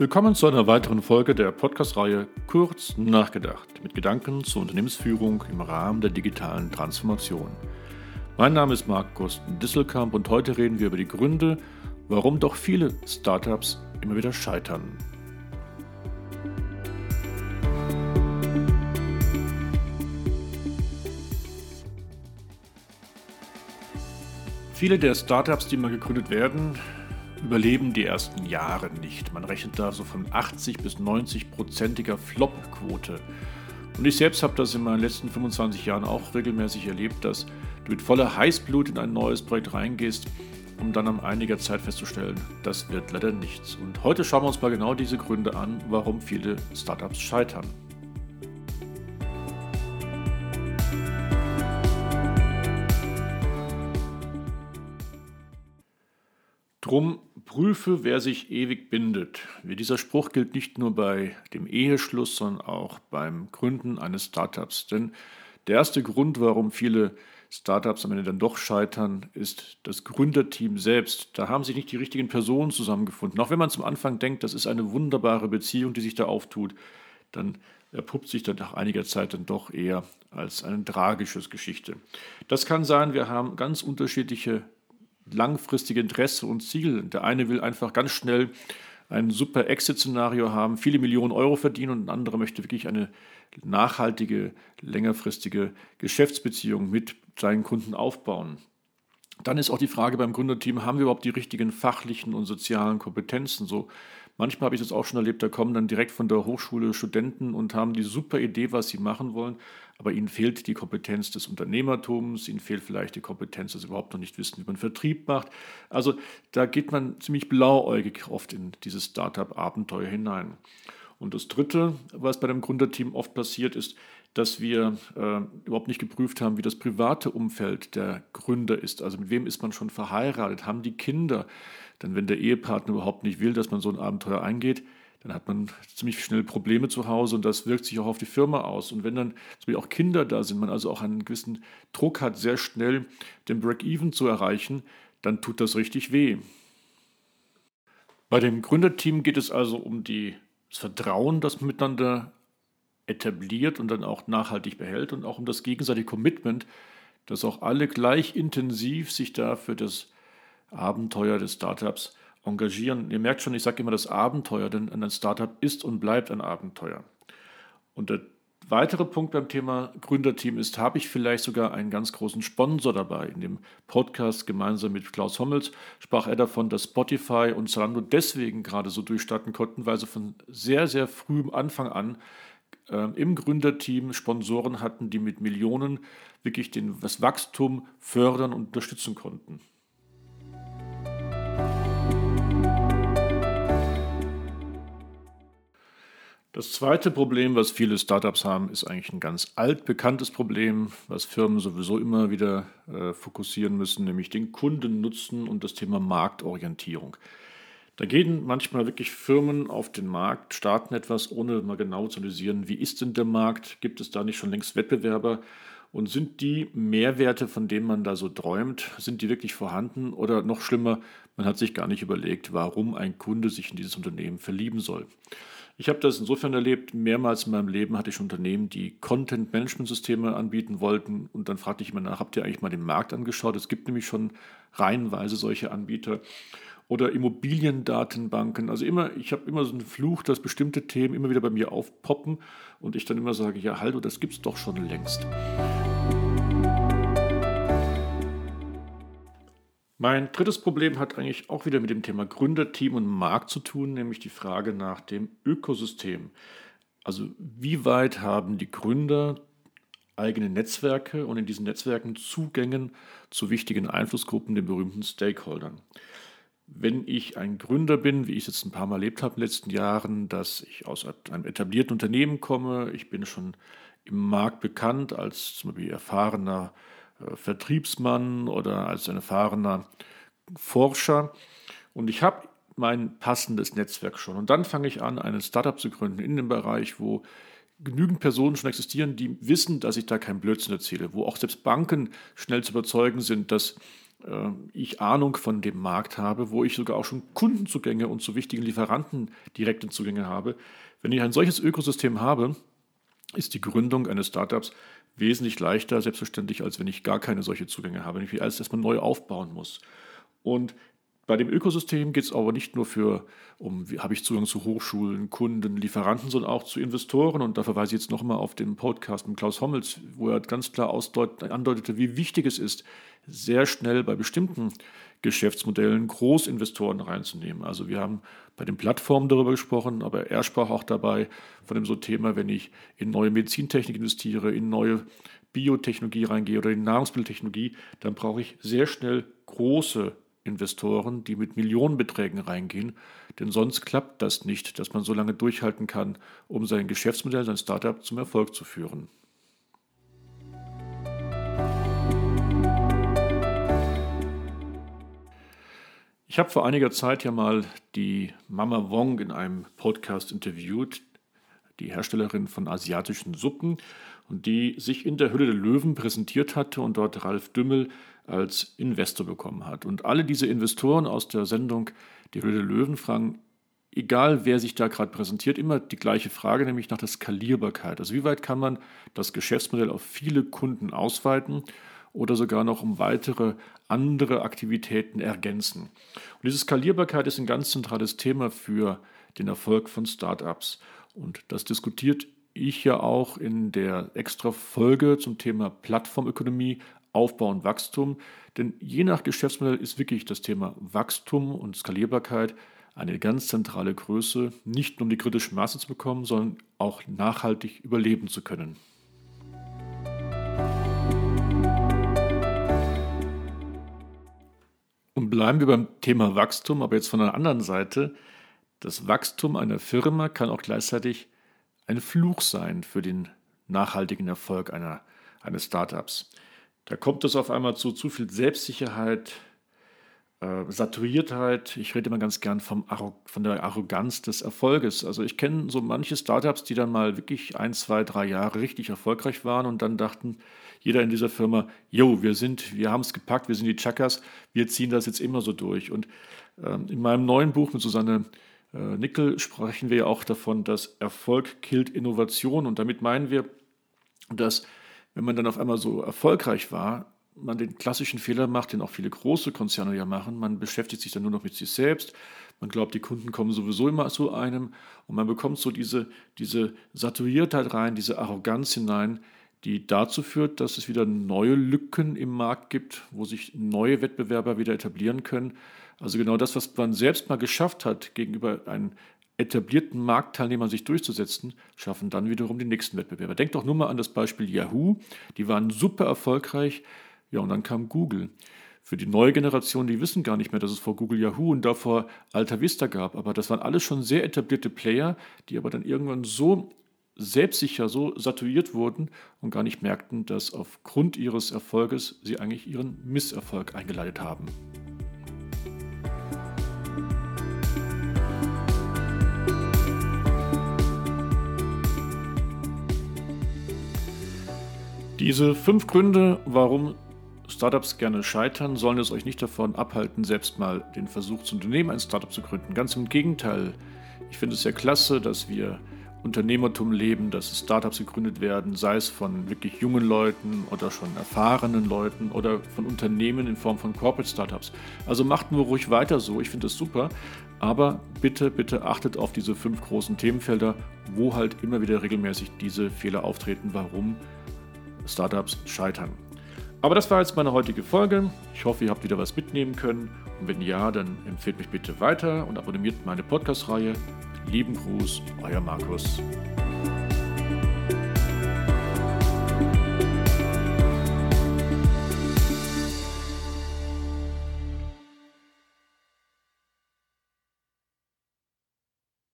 Willkommen zu einer weiteren Folge der Podcast-Reihe Kurz nachgedacht mit Gedanken zur Unternehmensführung im Rahmen der digitalen Transformation. Mein Name ist Markus Disselkamp und heute reden wir über die Gründe, warum doch viele Startups immer wieder scheitern. Viele der Startups, die mal gegründet werden, überleben die ersten Jahre nicht. Man rechnet da so von 80 bis 90 prozentiger Flop-Quote. Und ich selbst habe das in meinen letzten 25 Jahren auch regelmäßig erlebt, dass du mit voller Heißblut in ein neues Projekt reingehst, um dann am einiger Zeit festzustellen, das wird leider nichts. Und heute schauen wir uns mal genau diese Gründe an, warum viele Startups scheitern. Drum prüfe, wer sich ewig bindet. Wie dieser Spruch gilt nicht nur bei dem Eheschluss, sondern auch beim Gründen eines Startups. Denn der erste Grund, warum viele Startups am Ende dann doch scheitern, ist das Gründerteam selbst. Da haben sich nicht die richtigen Personen zusammengefunden. Auch wenn man zum Anfang denkt, das ist eine wunderbare Beziehung, die sich da auftut, dann erpuppt sich dann nach einiger Zeit dann doch eher als eine tragische Geschichte. Das kann sein, wir haben ganz unterschiedliche langfristige Interesse und Ziel. Der eine will einfach ganz schnell ein super Exit-Szenario haben, viele Millionen Euro verdienen und ein anderer möchte wirklich eine nachhaltige, längerfristige Geschäftsbeziehung mit seinen Kunden aufbauen. Dann ist auch die Frage beim Gründerteam, haben wir überhaupt die richtigen fachlichen und sozialen Kompetenzen? So manchmal habe ich das auch schon erlebt, da kommen dann direkt von der Hochschule Studenten und haben die super Idee, was sie machen wollen, aber ihnen fehlt die Kompetenz des Unternehmertums, ihnen fehlt vielleicht die Kompetenz, dass sie überhaupt noch nicht wissen, wie man Vertrieb macht. Also da geht man ziemlich blauäugig oft in dieses Startup-Abenteuer hinein. Und das Dritte, was bei dem Gründerteam oft passiert, ist, dass wir äh, überhaupt nicht geprüft haben, wie das private Umfeld der Gründer ist. Also mit wem ist man schon verheiratet? Haben die Kinder? Denn wenn der Ehepartner überhaupt nicht will, dass man so ein Abenteuer eingeht, dann hat man ziemlich schnell Probleme zu Hause und das wirkt sich auch auf die Firma aus. Und wenn dann zum Beispiel auch Kinder da sind, man also auch einen gewissen Druck hat, sehr schnell den Break-Even zu erreichen, dann tut das richtig weh. Bei dem Gründerteam geht es also um die, das Vertrauen, das man miteinander etabliert und dann auch nachhaltig behält und auch um das gegenseitige Commitment, dass auch alle gleich intensiv sich da für das Abenteuer des Startups engagieren. Ihr merkt schon, ich sage immer das Abenteuer, denn ein Startup ist und bleibt ein Abenteuer. Und der weitere Punkt beim Thema Gründerteam ist, habe ich vielleicht sogar einen ganz großen Sponsor dabei. In dem Podcast gemeinsam mit Klaus Hommels sprach er davon, dass Spotify und Zalando deswegen gerade so durchstarten konnten, weil sie von sehr, sehr frühem Anfang an äh, im Gründerteam Sponsoren hatten, die mit Millionen wirklich den, das Wachstum fördern und unterstützen konnten. Das zweite Problem, was viele Startups haben, ist eigentlich ein ganz altbekanntes Problem, was Firmen sowieso immer wieder äh, fokussieren müssen, nämlich den Kundennutzen und das Thema Marktorientierung. Da gehen manchmal wirklich Firmen auf den Markt, starten etwas, ohne mal genau zu analysieren, wie ist denn der Markt, gibt es da nicht schon längst Wettbewerber und sind die Mehrwerte, von denen man da so träumt, sind die wirklich vorhanden oder noch schlimmer, man hat sich gar nicht überlegt, warum ein Kunde sich in dieses Unternehmen verlieben soll. Ich habe das insofern erlebt, mehrmals in meinem Leben hatte ich Unternehmen, die Content-Management-Systeme anbieten wollten und dann fragte ich immer nach, habt ihr eigentlich mal den Markt angeschaut? Es gibt nämlich schon reihenweise solche Anbieter oder Immobiliendatenbanken. Also immer, ich habe immer so einen Fluch, dass bestimmte Themen immer wieder bei mir aufpoppen und ich dann immer sage, ja, hallo, das gibt es doch schon längst. Mein drittes Problem hat eigentlich auch wieder mit dem Thema Gründerteam und Markt zu tun, nämlich die Frage nach dem Ökosystem. Also wie weit haben die Gründer eigene Netzwerke und in diesen Netzwerken Zugängen zu wichtigen Einflussgruppen, den berühmten Stakeholdern. Wenn ich ein Gründer bin, wie ich es jetzt ein paar Mal erlebt habe in den letzten Jahren, dass ich aus einem etablierten Unternehmen komme, ich bin schon im Markt bekannt als zum Beispiel erfahrener äh, Vertriebsmann oder als ein erfahrener Forscher. Und ich habe mein passendes Netzwerk schon. Und dann fange ich an, ein Startup zu gründen in dem Bereich, wo genügend Personen schon existieren, die wissen, dass ich da kein Blödsinn erzähle, wo auch selbst Banken schnell zu überzeugen sind, dass äh, ich Ahnung von dem Markt habe, wo ich sogar auch schon Kundenzugänge und zu wichtigen Lieferanten direkte Zugänge habe. Wenn ich ein solches Ökosystem habe, ist die Gründung eines Startups wesentlich leichter, selbstverständlich, als wenn ich gar keine solche Zugänge habe, wenn ich alles erstmal neu aufbauen muss. Und bei dem Ökosystem geht es aber nicht nur für, um, habe ich Zugang zu Hochschulen, Kunden, Lieferanten, sondern auch zu Investoren. Und da verweise ich jetzt nochmal auf den Podcast mit Klaus Hommels, wo er ganz klar andeutete, wie wichtig es ist, sehr schnell bei bestimmten Geschäftsmodellen Großinvestoren reinzunehmen. Also wir haben bei den Plattformen darüber gesprochen, aber er sprach auch dabei von dem so Thema, wenn ich in neue Medizintechnik investiere, in neue Biotechnologie reingehe oder in Nahrungsmitteltechnologie, dann brauche ich sehr schnell große Investoren, die mit Millionenbeträgen reingehen, denn sonst klappt das nicht, dass man so lange durchhalten kann, um sein Geschäftsmodell, sein Startup zum Erfolg zu führen. Ich habe vor einiger Zeit ja mal die Mama Wong in einem Podcast interviewt, die Herstellerin von asiatischen Suppen, und die sich in der Hülle der Löwen präsentiert hatte und dort Ralf Dümmel als Investor bekommen hat. Und alle diese Investoren aus der Sendung Die Hülle der Löwen fragen, egal wer sich da gerade präsentiert, immer die gleiche Frage, nämlich nach der Skalierbarkeit. Also wie weit kann man das Geschäftsmodell auf viele Kunden ausweiten oder sogar noch um weitere andere Aktivitäten ergänzen. Und diese Skalierbarkeit ist ein ganz zentrales Thema für den Erfolg von Startups. Und das diskutiert ich ja auch in der extra Folge zum Thema Plattformökonomie, Aufbau und Wachstum. Denn je nach Geschäftsmodell ist wirklich das Thema Wachstum und Skalierbarkeit eine ganz zentrale Größe, nicht nur um die kritische Masse zu bekommen, sondern auch nachhaltig überleben zu können. Bleiben wir beim Thema Wachstum, aber jetzt von der anderen Seite. Das Wachstum einer Firma kann auch gleichzeitig ein Fluch sein für den nachhaltigen Erfolg einer, eines Startups. Da kommt es auf einmal zu zu viel Selbstsicherheit, äh, Saturiertheit. Ich rede immer ganz gern vom von der Arroganz des Erfolges. Also ich kenne so manche Startups, die dann mal wirklich ein, zwei, drei Jahre richtig erfolgreich waren und dann dachten, jeder in dieser Firma, jo, wir sind, wir haben es gepackt, wir sind die Chakas, wir ziehen das jetzt immer so durch. Und ähm, in meinem neuen Buch mit Susanne äh, Nickel sprechen wir ja auch davon, dass Erfolg killt Innovation. Und damit meinen wir, dass wenn man dann auf einmal so erfolgreich war, man den klassischen Fehler macht, den auch viele große Konzerne ja machen. Man beschäftigt sich dann nur noch mit sich selbst. Man glaubt, die Kunden kommen sowieso immer zu einem. Und man bekommt so diese, diese Saturiertheit rein, diese Arroganz hinein, die dazu führt, dass es wieder neue Lücken im Markt gibt, wo sich neue Wettbewerber wieder etablieren können. Also genau das, was man selbst mal geschafft hat, gegenüber einem etablierten Marktteilnehmern sich durchzusetzen, schaffen dann wiederum die nächsten Wettbewerber. Denkt doch nur mal an das Beispiel Yahoo. Die waren super erfolgreich. Ja, und dann kam Google. Für die neue Generation, die wissen gar nicht mehr, dass es vor Google Yahoo und davor Alta Vista gab. Aber das waren alles schon sehr etablierte Player, die aber dann irgendwann so selbstsicher so saturiert wurden und gar nicht merkten, dass aufgrund ihres Erfolges sie eigentlich ihren Misserfolg eingeleitet haben. Diese fünf Gründe, warum Startups gerne scheitern, sollen es euch nicht davon abhalten, selbst mal den Versuch zu unternehmen, ein Startup zu gründen. Ganz im Gegenteil. Ich finde es sehr klasse, dass wir Unternehmertum leben, dass Startups gegründet werden, sei es von wirklich jungen Leuten oder schon erfahrenen Leuten oder von Unternehmen in Form von Corporate Startups. Also macht nur ruhig weiter so, ich finde das super, aber bitte, bitte achtet auf diese fünf großen Themenfelder, wo halt immer wieder regelmäßig diese Fehler auftreten, warum Startups scheitern. Aber das war jetzt meine heutige Folge. Ich hoffe, ihr habt wieder was mitnehmen können. Und wenn ja, dann empfehlt mich bitte weiter und abonniert meine Podcast-Reihe Lieben Gruß, euer Markus.